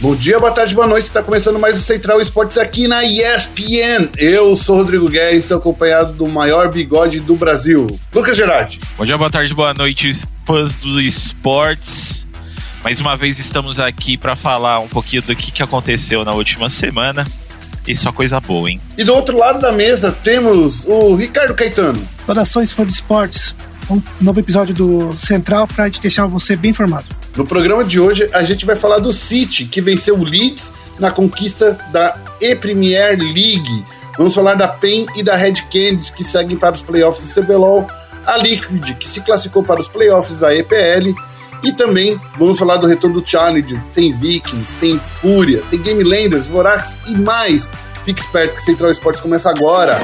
Bom dia, boa tarde, boa noite. Está começando mais o Central Esportes aqui na ESPN. Eu sou o Rodrigo Guerra e estou acompanhado do maior bigode do Brasil, Lucas Gerardi. Bom dia, boa tarde, boa noite, fãs do esportes. Mais uma vez estamos aqui para falar um pouquinho do que, que aconteceu na última semana. E só coisa boa, hein? E do outro lado da mesa temos o Ricardo Caetano. Saudações fãs de esportes. Um novo episódio do Central para deixar você bem informado. No programa de hoje, a gente vai falar do City, que venceu o Leeds na conquista da E-Premier League. Vamos falar da PEN e da Red Canids, que seguem para os playoffs do CBLOL, a Liquid, que se classificou para os playoffs da EPL, e também vamos falar do retorno do Challenge. Tem Vikings, tem Fúria, tem Game Landers, Vorax e mais. Fique esperto que Central Esportes começa agora.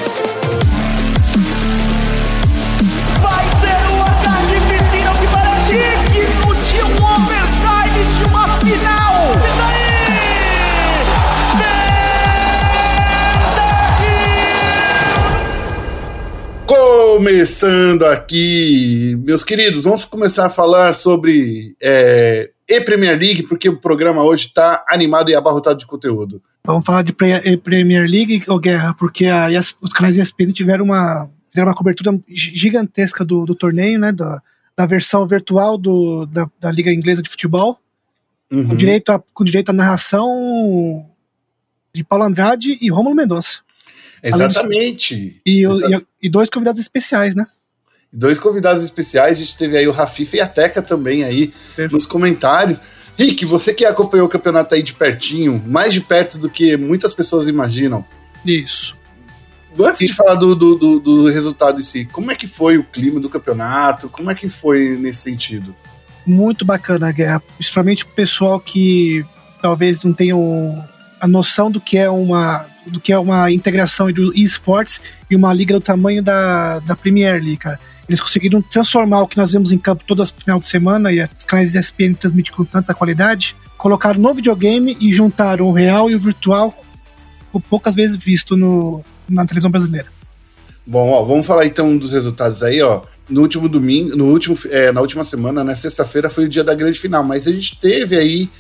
Começando aqui, meus queridos, vamos começar a falar sobre é, e-Premier League, porque o programa hoje está animado e abarrotado de conteúdo. Vamos falar de Premier League, ou Guerra, porque a, os canais ESPN tiveram uma, fizeram uma cobertura gigantesca do, do torneio, né, da, da versão virtual do, da, da Liga Inglesa de Futebol, uhum. com, direito a, com direito à narração de Paulo Andrade e Romulo Mendonça. Exatamente. E, e, e, dois convidados especiais, né? Dois convidados especiais, a gente teve aí o Rafifa e a Teca também aí Perfeito. nos comentários. Rick, você que acompanhou o campeonato aí de pertinho, mais de perto do que muitas pessoas imaginam. Isso. Antes e... de falar do, do, do, do resultado em si, como é que foi o clima do campeonato? Como é que foi nesse sentido? Muito bacana a guerra, principalmente o pessoal que talvez não tenham a noção do que é uma do que é uma integração do esportes e uma liga do tamanho da, da Premier League, cara. Eles conseguiram transformar o que nós vemos em campo todas as final de semana e os canais ESPN transmitem com tanta qualidade, colocaram no videogame e juntaram o real e o virtual, poucas vezes visto no, na televisão brasileira. Bom, ó, vamos falar então dos resultados aí, ó. No último domingo, no último, é, na última semana, na né, sexta-feira, foi o dia da grande final, mas a gente teve aí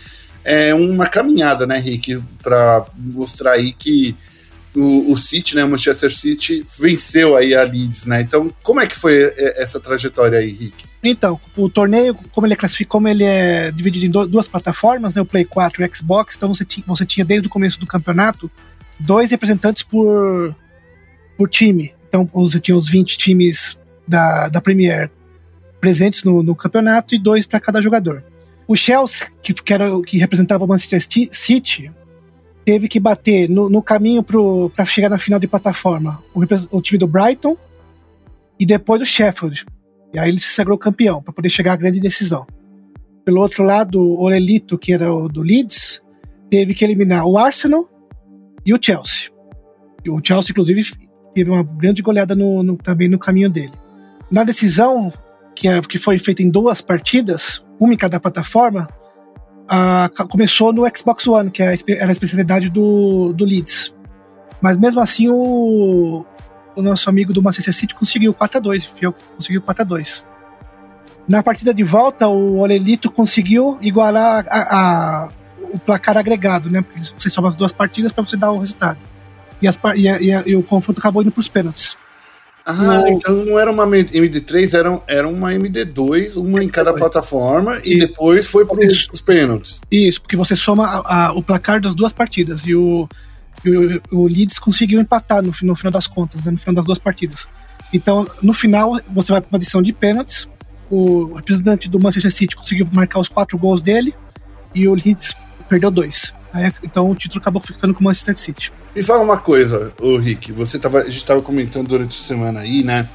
é uma caminhada, né, Rick, para mostrar aí que o, o City, né, o Manchester City venceu aí a Leeds, né? Então, como é que foi é, essa trajetória aí, Rick? Então, o torneio, como ele é classificado, como ele é dividido em duas plataformas, né, o Play 4 e o Xbox, então você tinha, você tinha desde o começo do campeonato dois representantes por, por time. Então você tinha os 20 times da, da Premier presentes no, no campeonato e dois para cada jogador. O Chelsea, que, que, era, que representava o Manchester City, teve que bater no, no caminho para chegar na final de plataforma o, o, time do Brighton e depois o Sheffield. E aí ele se sagrou campeão para poder chegar à grande decisão. Pelo outro lado, o Orelito, que era o do Leeds, teve que eliminar o Arsenal e o Chelsea. E o Chelsea, inclusive, teve uma grande goleada no, no, também no caminho dele. Na decisão, que, é, que foi feita em duas partidas, uma em cada plataforma, começou no Xbox One, que é era a especialidade do, do Leeds. Mas mesmo assim, o, o nosso amigo do Manchester City conseguiu 4x2, conseguiu 4x2. Na partida de volta, o Olelito conseguiu igualar a, a, o placar agregado, né? Porque você soma as duas partidas para você dar o resultado. E, as, e, e, e o confronto acabou indo para os pênaltis. Ah, o... então não era uma MD3, era, era uma MD2, uma em cada plataforma, e, e depois foi para os pênaltis. Isso, porque você soma a, a, o placar das duas partidas, e o, o, o Leeds conseguiu empatar no, no final das contas, né, no final das duas partidas. Então, no final, você vai para uma edição de pênaltis, o representante do Manchester City conseguiu marcar os quatro gols dele, e o Leeds perdeu dois. Aí, então o título acabou ficando com o Manchester City. Me fala uma coisa, ô Rick, você tava, a gente estava comentando durante a semana aí, né,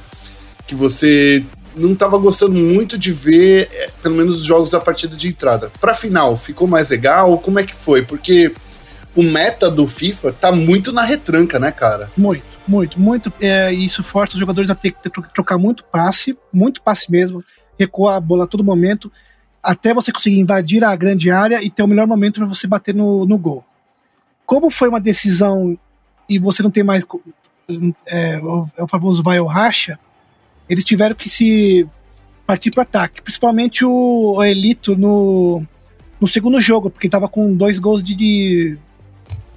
que você não estava gostando muito de ver, é, pelo menos, os jogos a partida de entrada. Para final, ficou mais legal? Como é que foi? Porque o meta do FIFA tá muito na retranca, né, cara? Muito, muito, muito. É, isso força os jogadores a ter que trocar muito passe, muito passe mesmo, recuar a bola a todo momento, até você conseguir invadir a grande área e ter o melhor momento para você bater no, no gol como foi uma decisão e você não tem mais é, é o famoso vai ou racha, eles tiveram que se partir para o ataque, principalmente o, o Elito no, no segundo jogo, porque tava com dois gols de,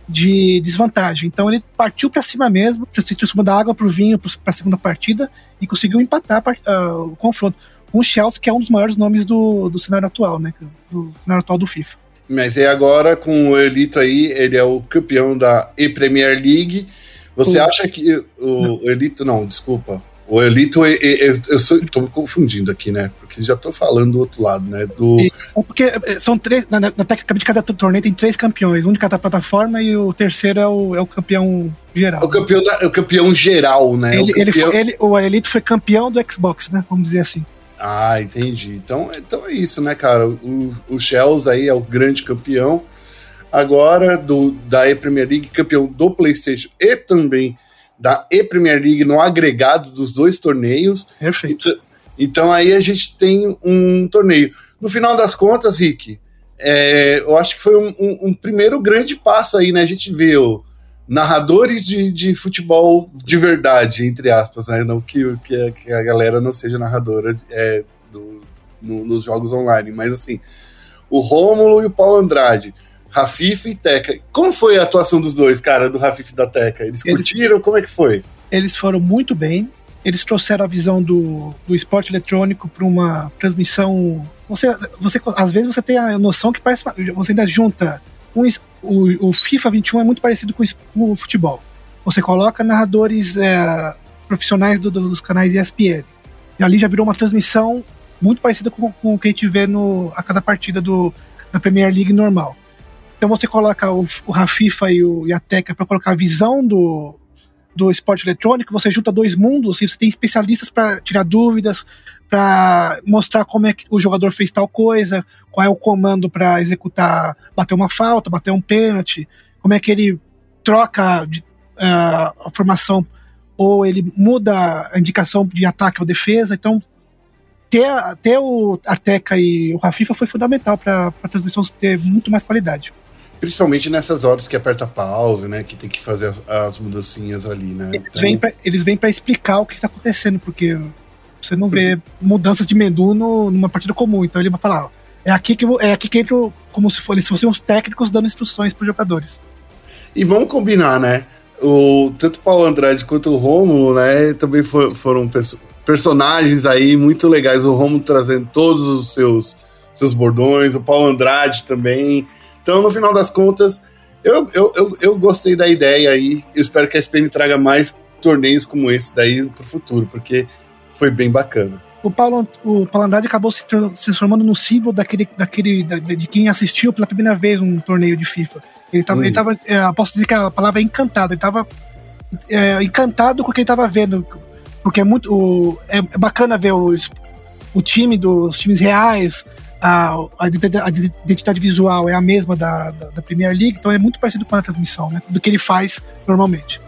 de desvantagem. Então ele partiu para cima mesmo, se transformou da água pro vinho para a segunda partida e conseguiu empatar uh, o confronto com o Chelsea, que é um dos maiores nomes do, do cenário atual, né? Do cenário atual do FIFA. Mas e agora, com o Elito aí, ele é o campeão da E-Premier League. Você o... acha que o, o Elito, não, desculpa, o Elito, eu, eu, eu sou, tô me confundindo aqui, né? Porque já tô falando do outro lado, né? Do... E, porque eh, são três, na, na técnica de cada torneio tem três campeões, um de cada plataforma e o terceiro é o, é o campeão geral. O campeão, da, o campeão geral, né? Ele, o, campeão... ele, foi, ele o Elito foi campeão do Xbox, né? Vamos dizer assim. Ah, entendi. Então, então é isso, né, cara? O, o Shells aí é o grande campeão. Agora, do, da E-Premier League, campeão do PlayStation e também da E-Premier League no agregado dos dois torneios. Perfeito. Então, então aí a gente tem um torneio. No final das contas, Rick, é, eu acho que foi um, um, um, primeiro grande passo aí, né? A gente viu narradores de, de futebol de verdade, entre aspas, né? Não que, que, a, que a galera não seja narradora é, do, no, nos jogos online, mas assim, o Rômulo e o Paulo Andrade Rafif e Teca. Como foi a atuação dos dois, cara, do Rafif e da Teca? Eles, eles curtiram? Como é que foi? Eles foram muito bem. Eles trouxeram a visão do, do esporte eletrônico para uma transmissão. Você, você, às vezes você tem a noção que parece. Você ainda junta. Um, o, o FIFA 21 é muito parecido com o futebol. Você coloca narradores é, profissionais do, dos canais ESPN. E ali já virou uma transmissão muito parecida com, com o que a gente vê no, a cada partida do, da Premier League normal. Então você coloca o, o Rafifa e, o, e a Teca para colocar a visão do, do esporte eletrônico, você junta dois mundos e você tem especialistas para tirar dúvidas, para mostrar como é que o jogador fez tal coisa, qual é o comando para executar, bater uma falta, bater um pênalti, como é que ele troca de, uh, a formação ou ele muda a indicação de ataque ou defesa. Então, ter, ter o, a Teca e o Rafifa foi fundamental para a transmissão ter muito mais qualidade. Principalmente nessas horas que aperta pause, né? Que tem que fazer as, as mudancinhas ali, né? Eles, então... vêm pra, eles vêm para explicar o que está acontecendo, porque você não vê mudanças de menu no, numa partida comum. Então ele vai falar, é aqui que, é aqui que entra como se fossem, os técnicos dando instruções para os jogadores. E vamos combinar, né? O, tanto o Paulo Andrade quanto o Romulo, né? Também for, foram perso personagens aí muito legais. O Romulo trazendo todos os seus, seus bordões, o Paulo Andrade também então, no final das contas, eu, eu, eu, eu gostei da ideia aí. Eu espero que a SPN traga mais torneios como esse daí pro futuro, porque foi bem bacana. O Paulo, o Paulo Andrade acabou se transformando no símbolo daquele, daquele, da, de quem assistiu pela primeira vez um torneio de FIFA. Ele tava, hum. ele tava é, posso dizer que a palavra é encantado, ele tava é, encantado com o que ele tava vendo, porque é muito, o, é, é bacana ver os, o time dos times reais, a, a, identidade visual é a mesma da, da, da, Premier League, então é muito parecido com a transmissão, né? Do que ele faz normalmente.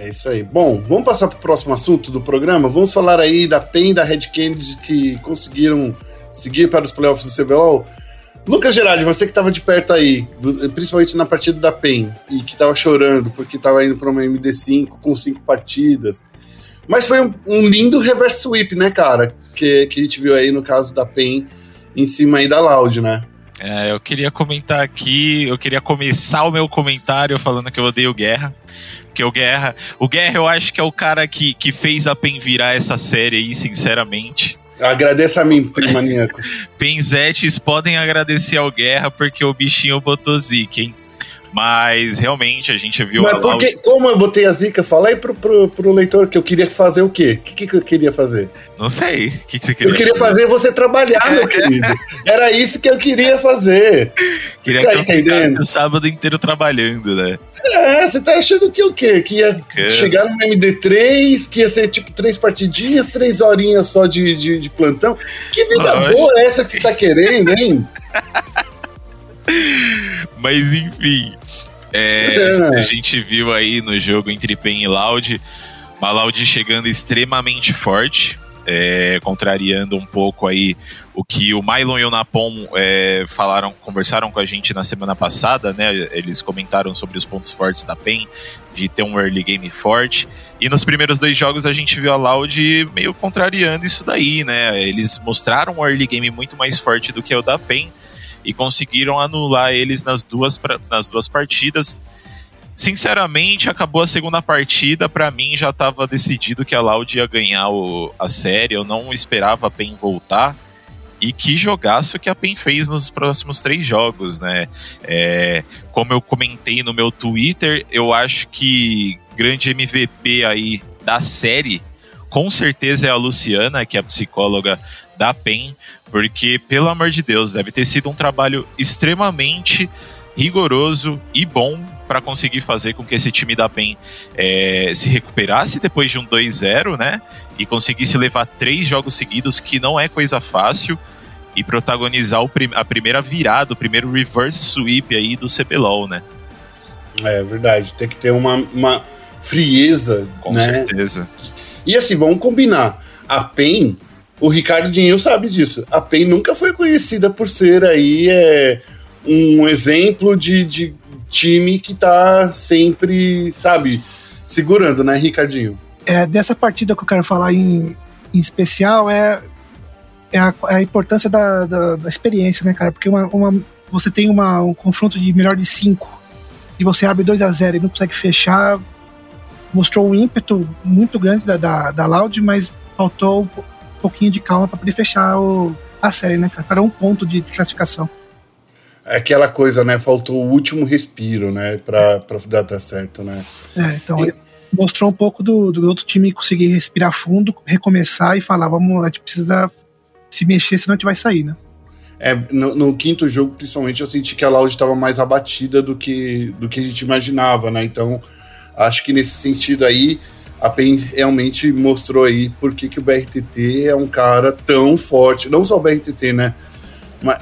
É isso aí. Bom, vamos passar para o próximo assunto do programa. Vamos falar aí da PEN e da Red Kennedy que conseguiram seguir para os playoffs do CBLOL. Lucas Gerardi, você que estava de perto aí, principalmente na partida da PEN, e que estava chorando porque estava indo para uma MD5 com cinco partidas. Mas foi um, um, lindo reverse sweep, né, cara? Que, que a gente viu aí no caso da PEN em cima aí da Loud, né? É, eu queria comentar aqui, eu queria começar o meu comentário falando que eu odeio Guerra. Porque o Guerra. O Guerra eu acho que é o cara que, que fez a PEN virar essa série aí, sinceramente. Agradeça a mim, primaníacos. Penzetes podem agradecer ao Guerra porque o bichinho botou zica, hein? Mas realmente a gente viu Mas porque, como eu botei a zica, fala aí pro, pro, pro leitor que eu queria fazer o quê? O que, que eu queria fazer? Não sei. O que, que você queria Eu queria fazer, fazer você trabalhar, meu querido. Era isso que eu queria fazer. Queria tá que eu o sábado inteiro trabalhando, né? É, você tá achando que o quê? Que ia chegar no MD3, que ia ser tipo três partidinhas, três horinhas só de, de, de plantão. Que vida boa é essa que você tá querendo, hein? Mas enfim. É, a gente viu aí no jogo entre Pen e Loud, uma Loud chegando extremamente forte, é, contrariando um pouco aí o que o Mylon e o Napom é, falaram, conversaram com a gente na semana passada, né? Eles comentaram sobre os pontos fortes da PEN, de ter um early game forte. E nos primeiros dois jogos a gente viu a Loud meio contrariando isso daí, né? Eles mostraram um early game muito mais forte do que o da PEN e conseguiram anular eles nas duas, nas duas partidas. Sinceramente, acabou a segunda partida, para mim já estava decidido que a Loud ia ganhar o, a série, eu não esperava a PEN voltar. E que jogaço que a PEN fez nos próximos três jogos, né? É, como eu comentei no meu Twitter, eu acho que grande MVP aí da série, com certeza é a Luciana, que é a psicóloga da PEN, porque, pelo amor de Deus, deve ter sido um trabalho extremamente rigoroso e bom para conseguir fazer com que esse time da PEN é, se recuperasse depois de um 2-0, né? E conseguisse levar três jogos seguidos, que não é coisa fácil, e protagonizar prim a primeira virada, o primeiro reverse sweep aí do CBLOL, né? É verdade, tem que ter uma, uma frieza. Com né? certeza. E assim, vamos combinar. A PEN, o Ricardo Dinho sabe disso. A PEN nunca foi conhecida por ser aí é, um exemplo de, de time que tá sempre, sabe, segurando, né, Ricardinho? É, dessa partida que eu quero falar em, em especial é, é a, é a importância da, da, da, experiência, né, cara? Porque uma, uma, você tem uma, um confronto de melhor de cinco e você abre 2 a 0 e não consegue fechar. Mostrou um ímpeto muito grande da, da, da Loud, mas faltou pouquinho de calma para poder fechar o, a série, né, cara? Era um ponto de classificação. É aquela coisa, né? Faltou o último respiro, né? Pra, pra dar, dar certo, né? É, então e... mostrou um pouco do, do outro time conseguir respirar fundo, recomeçar e falar, vamos, a gente precisa se mexer, senão a gente vai sair, né? É, no, no quinto jogo, principalmente, eu senti que a Loud estava mais abatida do que, do que a gente imaginava, né? Então, acho que nesse sentido aí, a PEN realmente mostrou aí por que, que o BRTT é um cara tão forte. Não só o BRTT, né?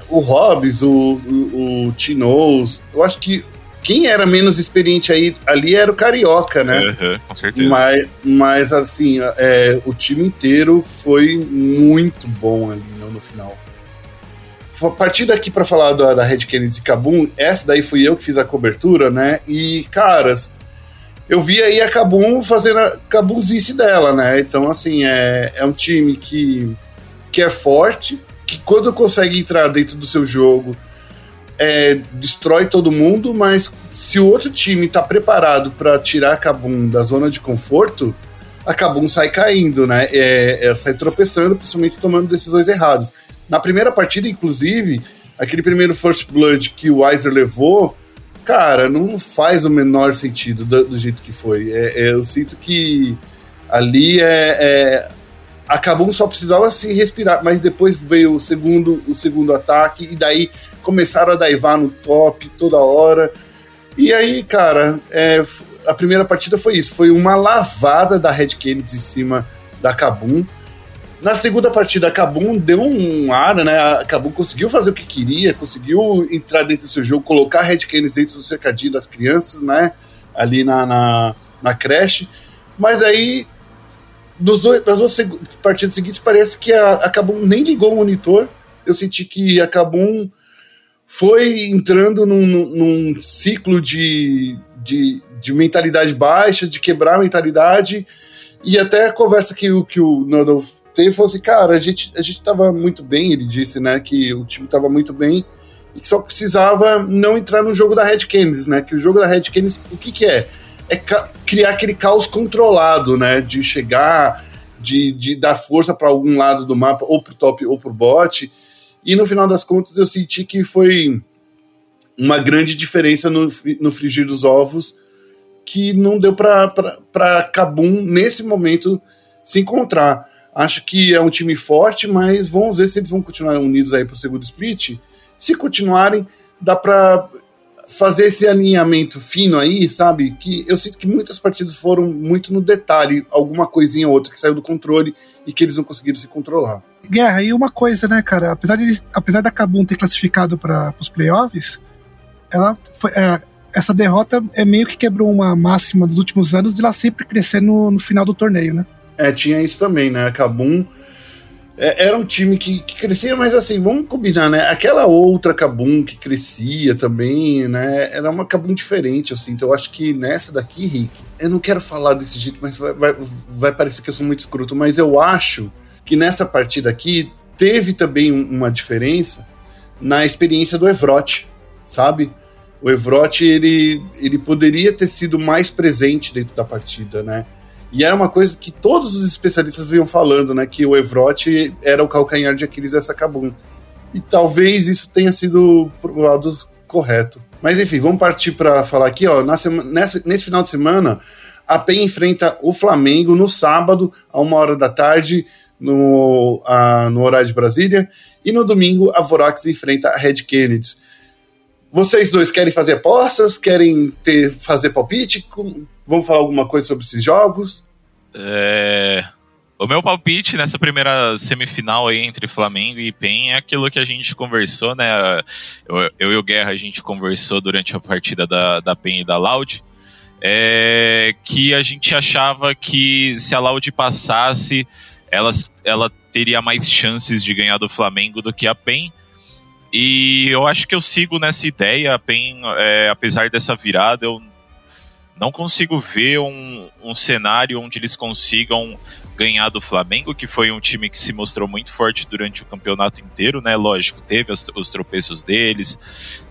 o Hobbs, o, o, o Tinoz, eu acho que quem era menos experiente aí ali era o Carioca, né? Uhum, com certeza. Mas, mas assim, é, o time inteiro foi muito bom ali no, no final. A partir daqui para falar da, da Red Kennedy e Kabum, essa daí fui eu que fiz a cobertura, né? E, caras, eu vi aí a Kabum fazendo a Kabumzice dela, né? Então, assim, é, é um time que, que é forte, que quando consegue entrar dentro do seu jogo, é, destrói todo mundo, mas se o outro time está preparado para tirar a Kabum da zona de conforto, a Kabum sai caindo, né? É, é, sai tropeçando, principalmente tomando decisões erradas. Na primeira partida, inclusive, aquele primeiro First Blood que o Weiser levou, cara, não faz o menor sentido do, do jeito que foi. É, é eu sinto que ali é, é acabou só precisava se respirar, mas depois veio o segundo, o segundo ataque e daí começaram a daivar no top toda hora. E aí, cara, é, a primeira partida foi isso, foi uma lavada da Red Kennedy em cima da Kabum. Na segunda partida, a Kabum deu um ar, né? A Kabum conseguiu fazer o que queria, conseguiu entrar dentro do seu jogo, colocar Red dentro do cercadinho das crianças, né? Ali na, na, na creche. Mas aí nos dois, nas duas partidas seguintes, parece que a, a Kabum nem ligou o monitor. Eu senti que a Kabum foi entrando num, num ciclo de, de, de, mentalidade baixa, de quebrar a mentalidade. E até a conversa que, que o Nando teve foi assim: cara, a gente, a gente tava muito bem. Ele disse, né, que o time tava muito bem e só precisava não entrar no jogo da Red Canids, né? Que o jogo da Red Canids, o que que é? é criar aquele caos controlado, né? De chegar, de, de dar força para algum lado do mapa, ou pro top ou pro bot. E no final das contas eu senti que foi uma grande diferença no, no frigir dos ovos que não deu para Kabum nesse momento se encontrar. Acho que é um time forte, mas vamos ver se eles vão continuar unidos aí pro segundo split. Se continuarem, dá para fazer esse alinhamento fino aí, sabe? Que eu sinto que muitas partidas foram muito no detalhe, alguma coisinha ou outra que saiu do controle e que eles não conseguiram se controlar. Guerra, e uma coisa, né, cara? Apesar, de, apesar da Kabum ter classificado para os playoffs, ela foi, é, essa derrota é meio que quebrou uma máxima dos últimos anos de ela sempre crescer no, no final do torneio, né? É, tinha isso também, né? A Kabum é, era um time que, que, crescia, mas assim, vamos combinar, né? Aquela outra Cabum que crescia também, né? Era uma Cabum diferente, assim. Então eu acho que nessa daqui, Rick, eu não quero falar desse jeito, mas vai, vai, vai parecer que eu sou muito escroto, mas eu acho que nessa partida aqui teve também uma diferença na experiência do Evrote, sabe? O Evrote, ele, ele poderia ter sido mais presente dentro da partida, né? E era uma coisa que todos os especialistas vinham falando, né? Que o Evrote era o calcanhar de Aquiles dessa Kabum. E talvez isso tenha sido provado correto. Mas enfim, vamos partir para falar aqui, ó. Na semana, nessa, nesse final de semana, a PEN enfrenta o Flamengo no sábado, a uma hora da tarde, no, a, no horário de Brasília. E no domingo, a Vorax enfrenta a Red Kennedy. Vocês dois querem fazer apostas? Querem ter, fazer palpite? Vamos falar alguma coisa sobre esses jogos? É... O meu palpite nessa primeira semifinal aí entre Flamengo e PEN é aquilo que a gente conversou, né? Eu, eu e o Guerra a gente conversou durante a partida da, da PEN e da Loud. É que a gente achava que se a Loud passasse, ela, ela teria mais chances de ganhar do Flamengo do que a PEN. E eu acho que eu sigo nessa ideia. PEN, é, apesar dessa virada, eu não consigo ver um, um cenário onde eles consigam ganhar do Flamengo, que foi um time que se mostrou muito forte durante o campeonato inteiro, né? Lógico, teve os, os tropeços deles,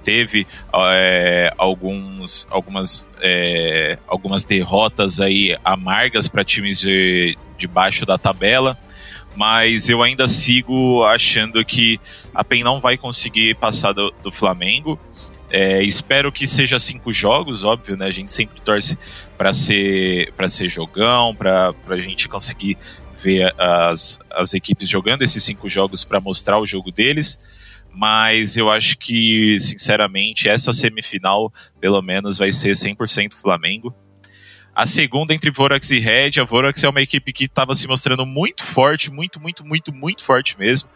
teve é, alguns, algumas, é, algumas derrotas aí amargas para times de, de baixo da tabela mas eu ainda sigo achando que a PEN não vai conseguir passar do, do Flamengo. É, espero que seja cinco jogos, óbvio, né? A gente sempre torce para ser para ser jogão, para a gente conseguir ver as, as equipes jogando esses cinco jogos para mostrar o jogo deles. Mas eu acho que, sinceramente, essa semifinal, pelo menos, vai ser 100% Flamengo. A segunda entre Vorax e Red, a Vorax é uma equipe que estava se mostrando muito forte, muito, muito, muito, muito forte mesmo.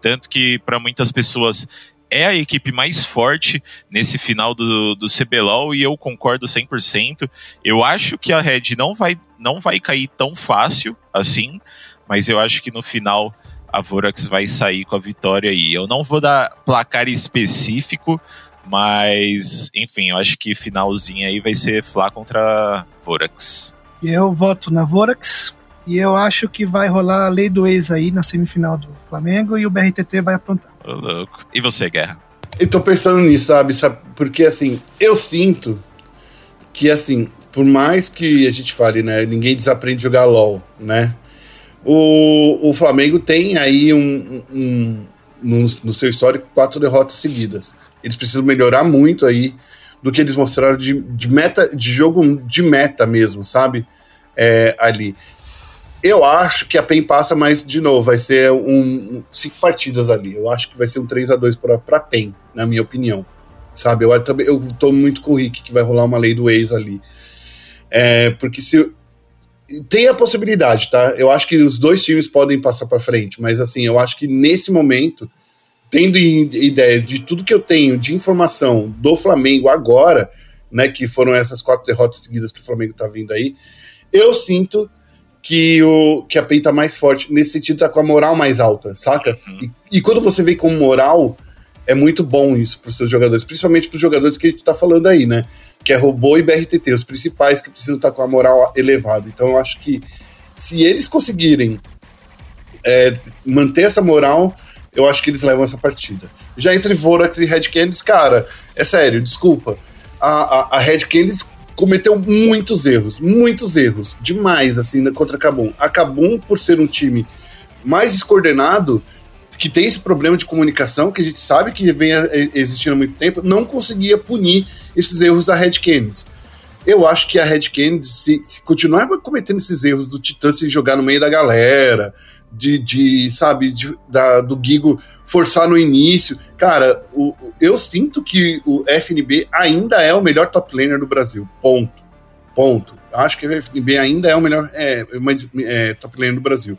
Tanto que para muitas pessoas é a equipe mais forte nesse final do, do CBLOL e eu concordo 100%. Eu acho que a Red não vai, não vai cair tão fácil assim, mas eu acho que no final a Vorax vai sair com a vitória aí. Eu não vou dar placar específico, mas enfim, eu acho que finalzinho aí vai ser Flá contra Vorax. Eu voto na Vorax. E eu acho que vai rolar a lei do ex aí na semifinal do Flamengo e o BRTT vai aprontar. Ô, louco. E você, Guerra? Eu tô pensando nisso, sabe? sabe? Porque assim, eu sinto que assim, por mais que a gente fale, né, ninguém desaprende a jogar LOL, né? O, o Flamengo tem aí um, um no, no, seu histórico quatro derrotas seguidas. Eles precisam melhorar muito aí do que eles mostraram de, de meta, de jogo de meta mesmo, sabe? É, ali. Eu acho que a PEN passa, mas, de novo, vai ser um, um cinco partidas ali. Eu acho que vai ser um 3 a 2 para a PEN, na minha opinião. Sabe? Eu, eu tô muito com o Rick que vai rolar uma lei do ex ali. É, porque se. Tem a possibilidade, tá? Eu acho que os dois times podem passar para frente, mas assim, eu acho que nesse momento, tendo ideia de tudo que eu tenho de informação do Flamengo agora, né, que foram essas quatro derrotas seguidas que o Flamengo tá vindo aí, eu sinto que, o, que a PEN tá mais forte, nesse sentido, tá com a moral mais alta, saca? Uhum. E, e, quando você vem com moral, é muito bom isso pros seus jogadores, principalmente pros jogadores que a gente tá falando aí, né? Que é Robô e BRTT, os principais que precisam estar tá com a moral elevada. Então eu acho que se eles conseguirem é, manter essa moral, eu acho que eles levam essa partida. Já entre Vorax e Red Canids, cara, é sério, desculpa. A, a, a Red Canids cometeu muitos erros, muitos erros, demais, assim, contra a Cabum. A Cabum, por ser um time mais descoordenado, que tem esse problema de comunicação, que a gente sabe que vem existindo há muito tempo, não conseguia punir esses erros da Red Kennedy. Eu acho que a Red Kennedy, se, se continuar cometendo esses erros do Titã se jogar no meio da galera, de, de sabe, de, da, do Gigo forçar no início. Cara, o, eu sinto que o FNB ainda é o melhor top laner do Brasil. Ponto. Ponto. Acho que o FNB ainda é o melhor é, é, top laner do Brasil.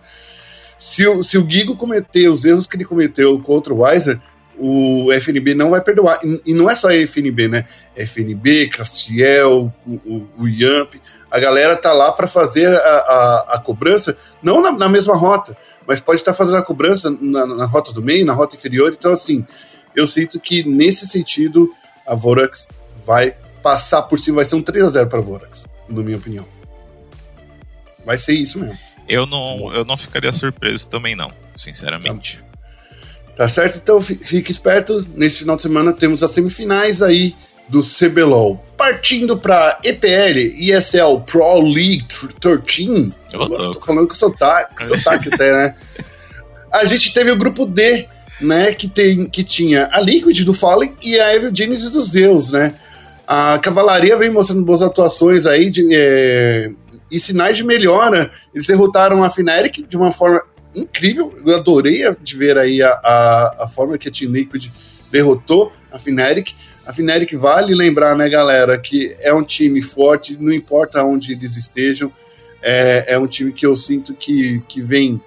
Se o, se o Gigo cometer os erros que ele cometeu contra o Weiser, o FNB não vai perdoar. E, não é só FNB, né? FNB, Castiel, o, o, Yamp. A galera tá lá para fazer a, a, a, cobrança, não na, na, mesma rota, mas pode estar tá fazendo a cobrança na, na, rota do meio, na rota inferior. Então, assim, eu sinto que nesse sentido a Vorax vai passar por cima, vai ser um 3x0 para a Vorax, na minha opinião. Vai ser isso mesmo. Eu não, eu não ficaria surpreso também, não, sinceramente. Tá. Tá certo? Então fique esperto. Nesse final de semana temos as semifinais aí do CBLOL. Partindo para EPL, ESL Pro League 13. Eu tô falando com sotaque, sotaque até, né? A gente teve o grupo D, né? Que, tem, que tinha a Liquid do Fallen e a Evil Genius dos Zeus, né? A Cavalaria vem mostrando boas atuações aí de, é, e sinais de melhora. Eles derrotaram a Fnatic de uma forma incrível. Eu adorei de ver aí a, a, a forma que a Team Liquid derrotou a Fnatic. A Fnatic vale lembrar, né, galera, que é um time forte, não importa onde eles estejam. É, é um time que eu sinto que, que vem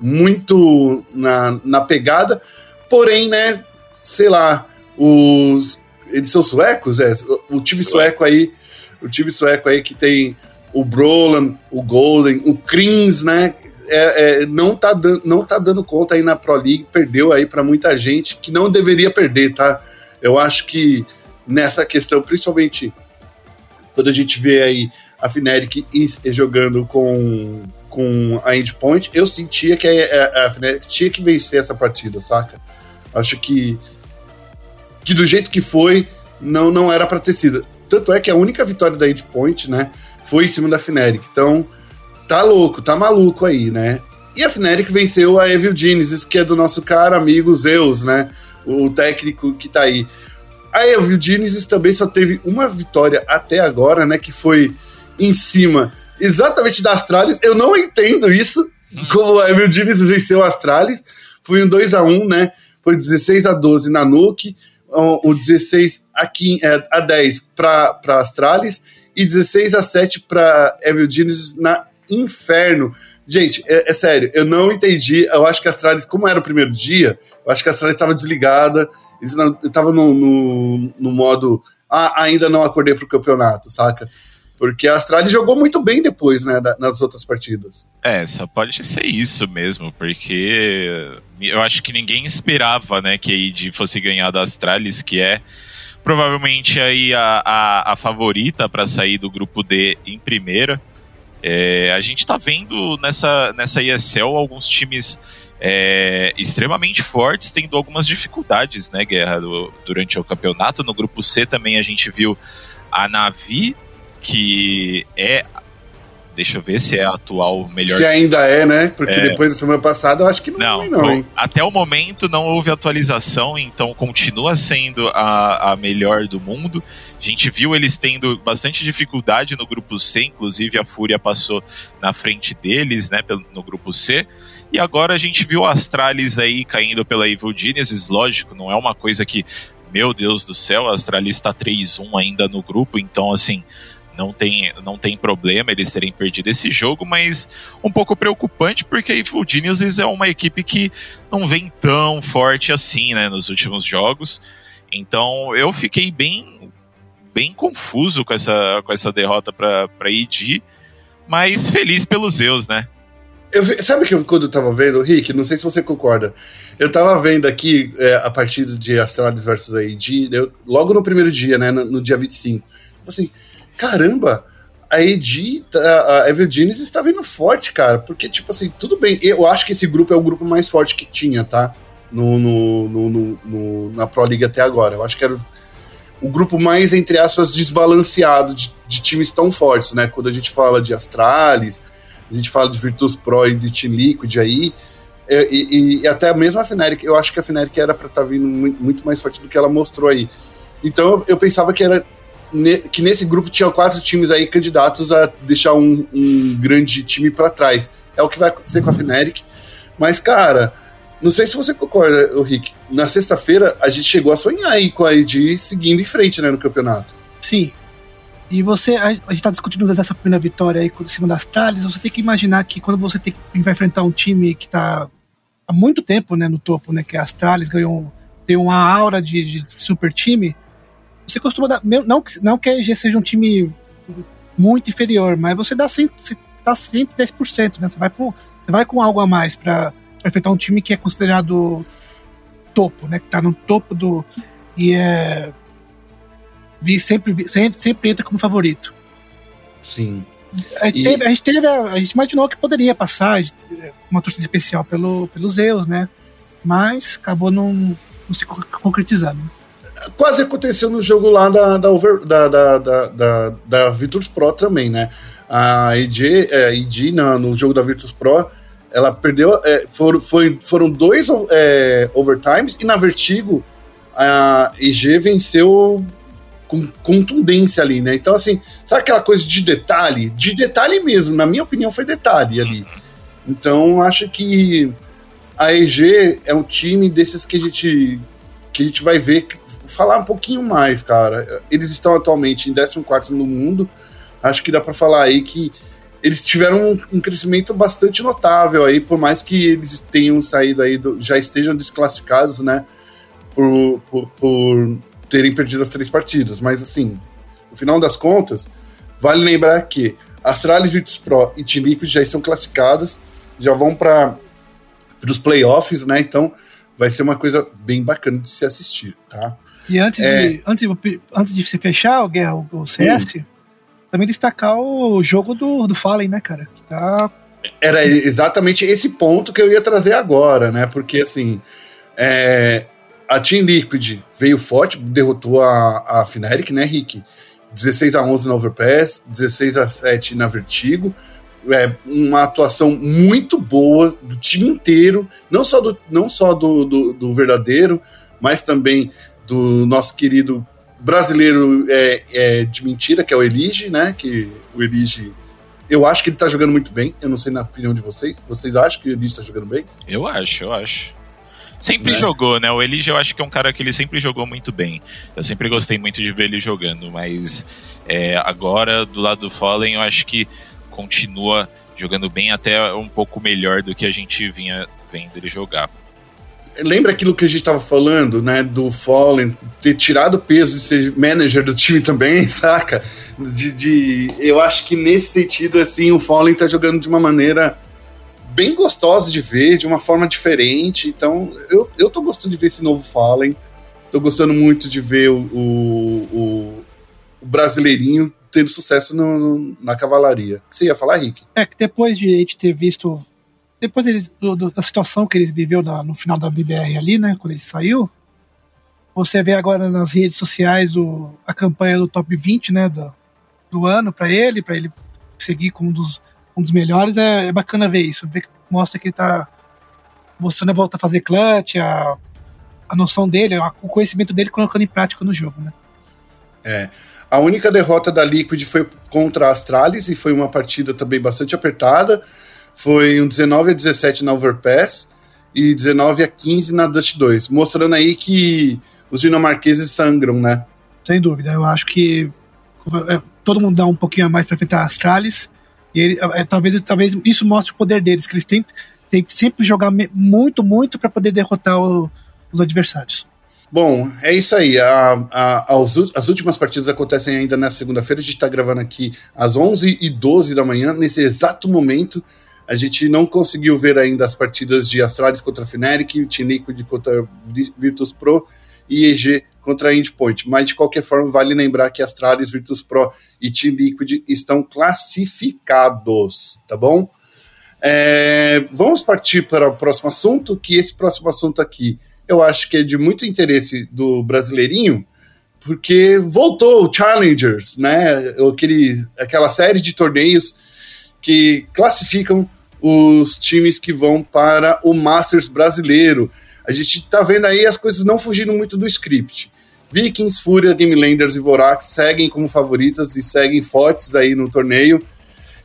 muito na, na pegada. Porém, né, sei lá, os. Eles são suecos? É, o time sueco aí. O time sueco aí que tem o Brolan, o Golden, o Krins, né? É, é, não, tá dando, não tá dando conta aí na Pro League, perdeu aí para muita gente que não deveria perder, tá? Eu acho que nessa questão, principalmente quando a gente vê aí a Fnatic jogando com, com a Endpoint, eu sentia que a, a Fnatic tinha que vencer essa partida, saca? Acho que, que do jeito que foi, não, não era para ter sido. Tanto é que a única vitória da Endpoint, né, foi em cima da Fnatic. Então, tá louco, tá maluco aí, né? E a Fnatic venceu a Evil Genesis, que é do nosso cara amigo Zeus, né? O técnico que tá aí. A Evil Genesis também só teve uma vitória até agora, né? Que foi em cima exatamente da Astralis. Eu não entendo isso, como a Evil Genesis venceu a Astralis. Foi um 2 a 1 né? Foi 16 a 12 na Nuke, o 16 a, 15, a 10 para Astralis e 16 a 7 para Evil Genius na Inferno. Gente, é, é, sério, eu não entendi. Eu acho que a Astralis, como era o primeiro dia, eu acho que a Astralis estava desligada. Eu estava no, no, no, modo. Ah, ainda não acordei para o campeonato, saca? Porque a Astralis jogou muito bem depois, né, nas outras partidas. É, só pode ser isso mesmo, porque eu acho que ninguém esperava, né, que a ID fosse ganhar da Astralis, que é provavelmente aí a, a, a favorita para sair do grupo D em primeira. É, a gente está vendo nessa, nessa ESL alguns times é, extremamente fortes tendo algumas dificuldades, né, Guerra, do, durante o campeonato. No grupo C também a gente viu a Navi, que é Deixa eu ver se é a atual melhor. Se ainda é, né? Porque é. depois da semana passada eu acho que não, não, é, não hein? Até o momento não houve atualização, então continua sendo a, a melhor do mundo. A gente viu eles tendo bastante dificuldade no grupo C, inclusive a Fúria passou na frente deles, né, no grupo C. E agora a gente viu a Astralis aí caindo pela Evil Genesis, lógico, não é uma coisa que, meu Deus do céu, a Astralis está 3-1 ainda no grupo, então assim, não tem, não tem problema eles terem perdido esse jogo, mas um pouco preocupante porque Evil Geniuses é uma equipe que não vem tão forte assim, né, nos últimos jogos. Então eu fiquei bem bem confuso com essa, com essa derrota para ID, mas feliz pelos Zeus, né? Eu, sabe que quando eu tava vendo, Rick, não sei se você concorda, eu tava vendo aqui é, a partida de Astralis versus AID, eu, logo no primeiro dia, né, no, no dia 25. Assim, caramba, a Edi, a Evil Genius está vindo forte, cara. Porque, tipo assim, tudo bem. Eu acho que esse grupo é o grupo mais forte que tinha, tá? No, no, no, no na Pro League até agora. Eu acho que era o grupo mais, entre aspas, desbalanceado de, de, times tão fortes, né? Quando a gente fala de Astralis, a gente fala de Virtus Pro e de Team Liquid aí. E, e, e até mesmo a Fnatic, eu acho que a Fnatic era para estar tá vindo muito, mais forte do que ela mostrou aí. Então eu pensava que era que nesse grupo tinha quatro times aí candidatos a deixar um, um grande time para trás. É o que vai acontecer com a Fnatic. Mas, cara, não sei se você concorda, Rick. Na sexta-feira a gente chegou a sonhar aí com a ID seguindo em frente né, no campeonato. Sim. E você, a, gente tá discutindo essa primeira vitória aí em cima das tralhas, você tem que imaginar que quando você tem, vai enfrentar um time que tá há muito tempo né, no topo, né, que é a Astralis, ganhou, tem uma aura de, de super time, você costuma dar. Não, não que a EG seja um time muito inferior, mas você dá sempre, você dá sempre 10%, né? Você vai, pro, você vai com algo a mais para enfrentar um time que é considerado topo, né? Que tá no topo do. E é. Sempre, sempre, sempre entra como favorito. Sim. A gente, e... teve, a, gente teve, a gente imaginou que poderia passar uma torcida especial pelo, pelos Zeus, né? mas acabou não, não se concretizando. Quase aconteceu no jogo lá da, da, over, da, da, da, da, da Virtus Pro também, né? A EG, é, EG no, no jogo da Virtus Pro, ela perdeu. É, for, foi, foram dois é, overtimes e na Vertigo a EG venceu com contundência ali, né? Então, assim, sabe aquela coisa de detalhe? De detalhe mesmo, na minha opinião, foi detalhe ali. Então, acho que a EG é um time desses que a gente, que a gente vai ver, falar um pouquinho mais, cara. Eles estão atualmente em 14 no mundo. Acho que dá para falar aí que eles tiveram um, um, crescimento bastante notável aí, por mais que eles tenham saído aí, do, já estejam desclassificados, né? Por, por, por terem perdido as três partidas. Mas assim, no final das contas, vale lembrar que Astralis, Virtus Pro e Team Liquid já estão classificadas, já vão para os playoffs, né? Então vai ser uma coisa bem bacana de se assistir, tá? E antes, é... de, antes, antes de você fechar o, Guerra, o CS, hum. também destacar o jogo do, do Fallen, né, cara? Que tá... Era exatamente esse ponto que eu ia trazer agora, né? Porque assim, é, a Team Liquid veio forte, derrotou a, a Fnatic, né, Rick? 16 a 11 na Overpass, 16 a 7 na Vertigo. É uma atuação muito boa do time inteiro, não só do, não só do, do, do verdadeiro, mas também do nosso querido brasileiro é, é, de mentira, que é o Elige, né? Que o Elige. Eu acho que ele tá jogando muito bem. Eu não sei na opinião de vocês. Vocês acham que o Elige tá jogando bem? Eu acho, eu acho. Sempre né? jogou, né? O Elige eu acho que é um cara que ele sempre jogou muito bem. Eu sempre gostei muito de ver ele jogando, mas é, agora, do lado do Fallen, eu acho que continua jogando bem, até um pouco melhor do que a gente vinha vendo ele jogar. Lembra aquilo que a gente estava falando, né? Do Fallen ter tirado peso de ser manager do time também, saca? De, de, eu acho que nesse sentido, assim, o Fallen tá jogando de uma maneira bem gostosa de ver, de uma forma diferente. Então, eu, eu tô gostando de ver esse novo Fallen. Tô gostando muito de ver o, o, o brasileirinho tendo sucesso no, no, na cavalaria. O que você ia falar, Rick? É que depois de a gente ter visto. Depois dele, do, do, da situação que ele viveu na, no final da BBR ali, né? Quando ele saiu. Você vê agora nas redes sociais o, a campanha do top 20, né? Do, do ano para ele, para ele seguir como um dos um dos melhores, é, é bacana ver isso. Ver mostra que ele tá mostrando a volta a fazer clutch, a, a noção dele, a, o conhecimento dele colocando em prática no jogo, né? É. A única derrota da Liquid foi contra a Astralis e foi uma partida também bastante apertada. Foi um 19 a 17 na Overpass e 19 a 15 na Dust 2, mostrando aí que os dinamarqueses sangram, né? Sem dúvida, eu acho que é, todo mundo dá um pouquinho a mais para enfrentar a Astralis e ele, é, talvez, talvez isso mostre o poder deles, que eles têm, têm que sempre jogar muito, muito para poder derrotar o, os adversários. Bom, é isso aí. A, a, as, as últimas partidas acontecem ainda nessa segunda-feira. A gente está gravando aqui às 11h12 da manhã. Nesse exato momento, a gente não conseguiu ver ainda as partidas de Astralis contra Fnatic, Team Liquid contra Virtus Pro e EG contra Endpoint. Mas, de qualquer forma, vale lembrar que Astralis, Virtus Pro e Team Liquid estão classificados, tá bom? É, vamos partir para o próximo assunto, que esse próximo assunto aqui eu acho que é de muito interesse do brasileirinho, porque voltou o Challengers, né? Aquele, aquela série de torneios que classificam os times que vão para o Masters brasileiro. A gente está vendo aí as coisas não fugindo muito do script. Vikings, Fúria, Gamelanders e Vorax seguem como favoritas e seguem fortes aí no torneio,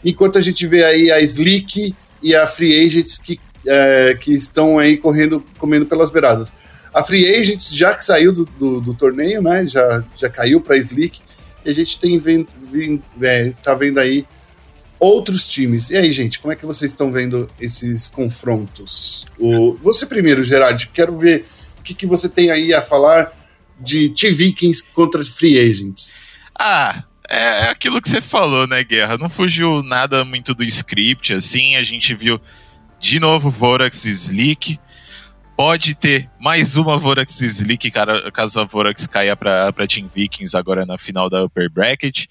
enquanto a gente vê aí a Slick e a Free Agents que, é, que estão aí correndo, comendo pelas beiradas. A Free Agents, já que saiu do, do, do torneio, né, já, já caiu para a Slick, e a gente tem vendo, vendo, é, tá vendo aí outros times. E aí, gente, como é que vocês estão vendo esses confrontos? O, você primeiro, Gerard, quero ver o que, que você tem aí a falar de T-Vikings contra Free Agents. Ah, é, aquilo que você falou, né, Guerra? Não fugiu nada muito do script, assim, a gente viu de novo Vorax Slick. Pode ter mais uma Vorax Slick, cara, caso a Vorax caia para Team Vikings agora na final da Upper Bracket.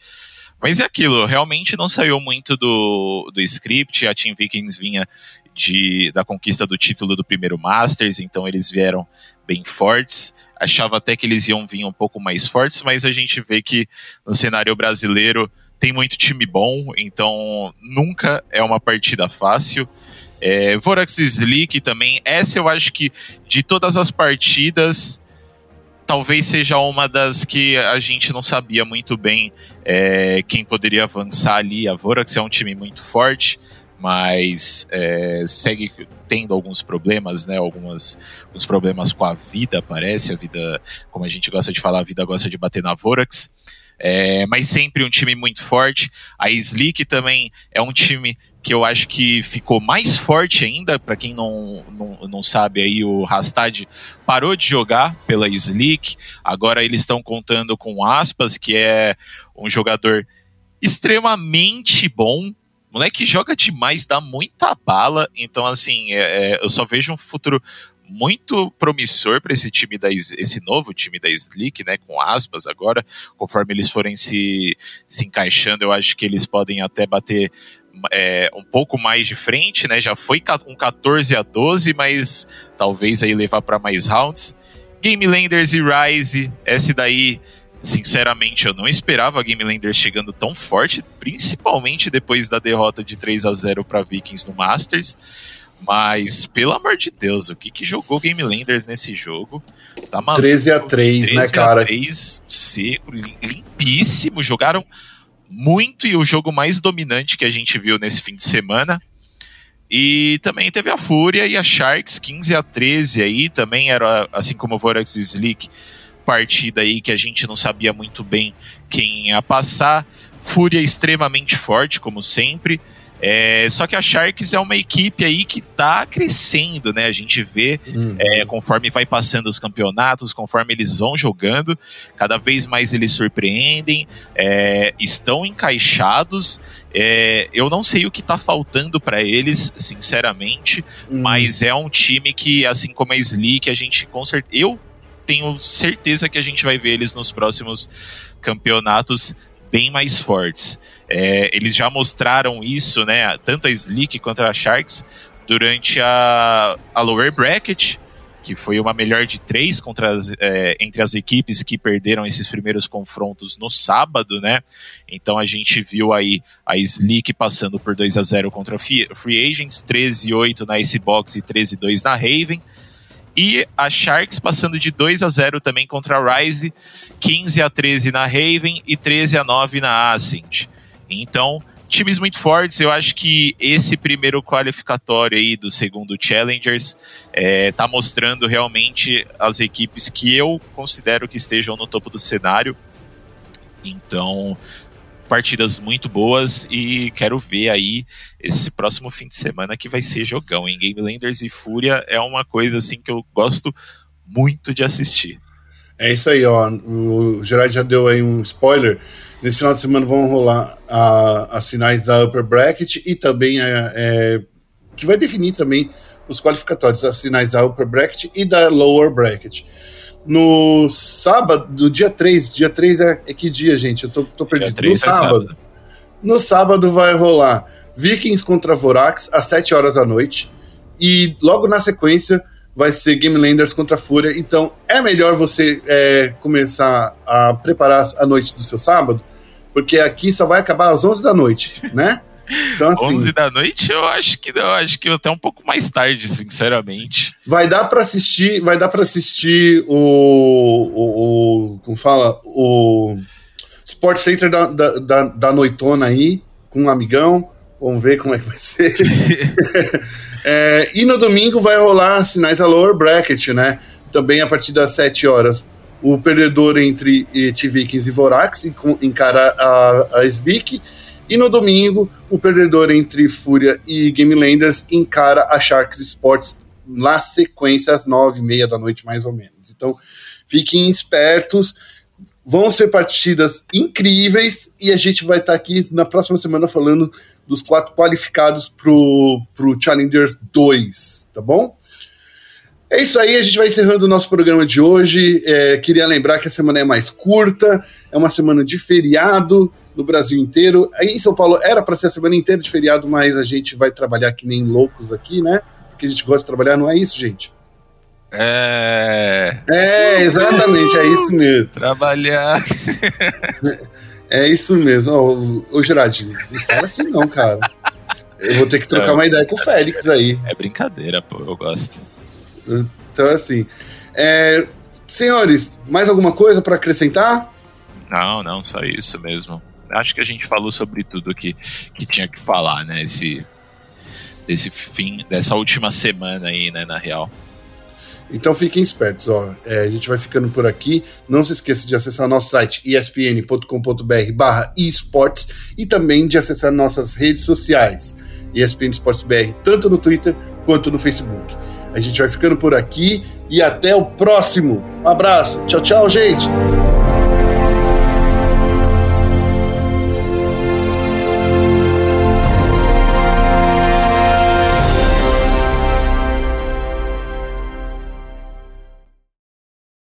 Mas é aquilo, realmente não saiu muito do, do script. A Team Vikings vinha de, da conquista do título do primeiro Masters, então eles vieram bem fortes. Achava até que eles iam vir um pouco mais fortes, mas a gente vê que no cenário brasileiro tem muito time bom, então nunca é uma partida fácil. É, Vorax Slick também, essa eu acho que de todas as partidas, talvez seja uma das que a gente não sabia muito bem é, quem poderia avançar ali. A Vorax é um time muito forte, mas é, segue tendo alguns problemas, né? Algumas, alguns problemas com a vida, parece. A vida, como a gente gosta de falar, a vida gosta de bater na Vorax. É, mas sempre um time muito forte. A Slick também é um time que eu acho que ficou mais forte ainda. Para quem não, não, não sabe, aí o Rastad parou de jogar pela Slick. Agora eles estão contando com Aspas, que é um jogador extremamente bom. Moleque joga demais, dá muita bala. Então, assim, é, é, eu só vejo um futuro muito promissor para esse time da esse novo time da Slick, né, com aspas agora, conforme eles forem se, se encaixando, eu acho que eles podem até bater é, um pouco mais de frente, né? Já foi um 14 a 12, mas talvez aí levar para mais rounds. Game Landers e Rise, esse daí, sinceramente, eu não esperava a Game Landers chegando tão forte, principalmente depois da derrota de 3 a 0 para Vikings no Masters. Mas, pelo amor de Deus, o que, que jogou Game Landers nesse jogo? Tá maluco. 13 a 3, 13 né, cara? 3, seco, limpíssimo. Jogaram muito e o jogo mais dominante que a gente viu nesse fim de semana. E também teve a Fúria e a Sharks 15 a 13 aí, também era assim como o Vorax Slick, partida aí que a gente não sabia muito bem quem ia passar. Fúria extremamente forte, como sempre. É, só que a Sharks é uma equipe aí que tá crescendo, né? A gente vê uhum. é, conforme vai passando os campeonatos, conforme eles vão jogando, cada vez mais eles surpreendem, é, estão encaixados. É, eu não sei o que tá faltando para eles, sinceramente, uhum. mas é um time que, assim como a Slick, a gente com certeza. Eu tenho certeza que a gente vai ver eles nos próximos campeonatos bem mais fortes. É, eles já mostraram isso, né? Tanto a Slick quanto a Sharks durante a, a lower bracket, que foi uma melhor de três contra as, é, entre as equipes que perderam esses primeiros confrontos no sábado, né? Então a gente viu aí a Slick passando por 2 a 0 contra a Free Agents, 13 8 na Icebox e 13 2 na Raven. E a Sharks passando de 2 a 0 também contra a Rise, 15 a 13 na Raven e 13 a 9 na Ascent. Então, times muito fortes. Eu acho que esse primeiro qualificatório aí do segundo Challengers é, tá mostrando realmente as equipes que eu considero que estejam no topo do cenário. Então, partidas muito boas e quero ver aí esse próximo fim de semana que vai ser jogão. Em Game Landers e Fúria é uma coisa assim que eu gosto muito de assistir. É isso aí, ó. O Gerard já deu aí um spoiler. Nesse final de semana vão rolar a, as finais da Upper Bracket e também é, é, que vai definir também os qualificatórios, as finais da Upper Bracket e da Lower Bracket. No sábado, do dia 3, dia 3 é, é que dia, gente? Eu tô, tô perdido. no sábado, é sábado. No sábado vai rolar Vikings contra Vorax às 7 horas da noite. E logo na sequência vai ser Game Landers contra Fúria. Então é melhor você é, começar a preparar a noite do seu sábado, porque aqui só vai acabar às 11 da noite, né? Então, assim, 11 da noite eu acho que não, acho que até um pouco mais tarde, sinceramente. Vai dar para assistir, vai dar para assistir o, o, o, como fala, o Sport Center da, da, da, da noitona aí com um amigão. Vamos ver como é que vai ser. é, e no domingo vai rolar sinais a lower bracket, né? Também a partir das 7 horas. O perdedor entre T-Vikings e Vorax encara a, a SBIC. E no domingo, o perdedor entre Fúria e Game Landers encara a Sharks Sports na sequência às nove e meia da noite, mais ou menos. Então, fiquem espertos. Vão ser partidas incríveis e a gente vai estar aqui na próxima semana falando dos quatro qualificados pro, pro Challengers 2, tá bom? É isso aí, a gente vai encerrando o nosso programa de hoje. É, queria lembrar que a semana é mais curta, é uma semana de feriado, no Brasil inteiro. Aí em São Paulo era para ser a semana inteira de feriado, mas a gente vai trabalhar que nem loucos aqui, né? Porque a gente gosta de trabalhar, não é isso, gente? É. É, exatamente, é isso mesmo. Trabalhar. É isso mesmo. Ô, ô não fala assim não, cara. Eu vou ter que trocar É. uma ideia com o Félix aí. É brincadeira, pô, eu gosto. Então, assim. é, senhores, mais alguma coisa para acrescentar? Não, não, só isso mesmo. Acho que a gente falou sobre tudo que, que tinha que falar, né? Esse, desse fim, dessa última semana aí, né, na real. Então fiquem espertos, ó. É, a gente vai ficando por aqui. Não se esqueça de acessar nosso site espn.com.br barra esportes e também de acessar nossas redes sociais, ESPN Esportes BR, tanto no Twitter quanto no Facebook. A gente vai ficando por aqui e até o próximo. Um abraço. Tchau, tchau, gente.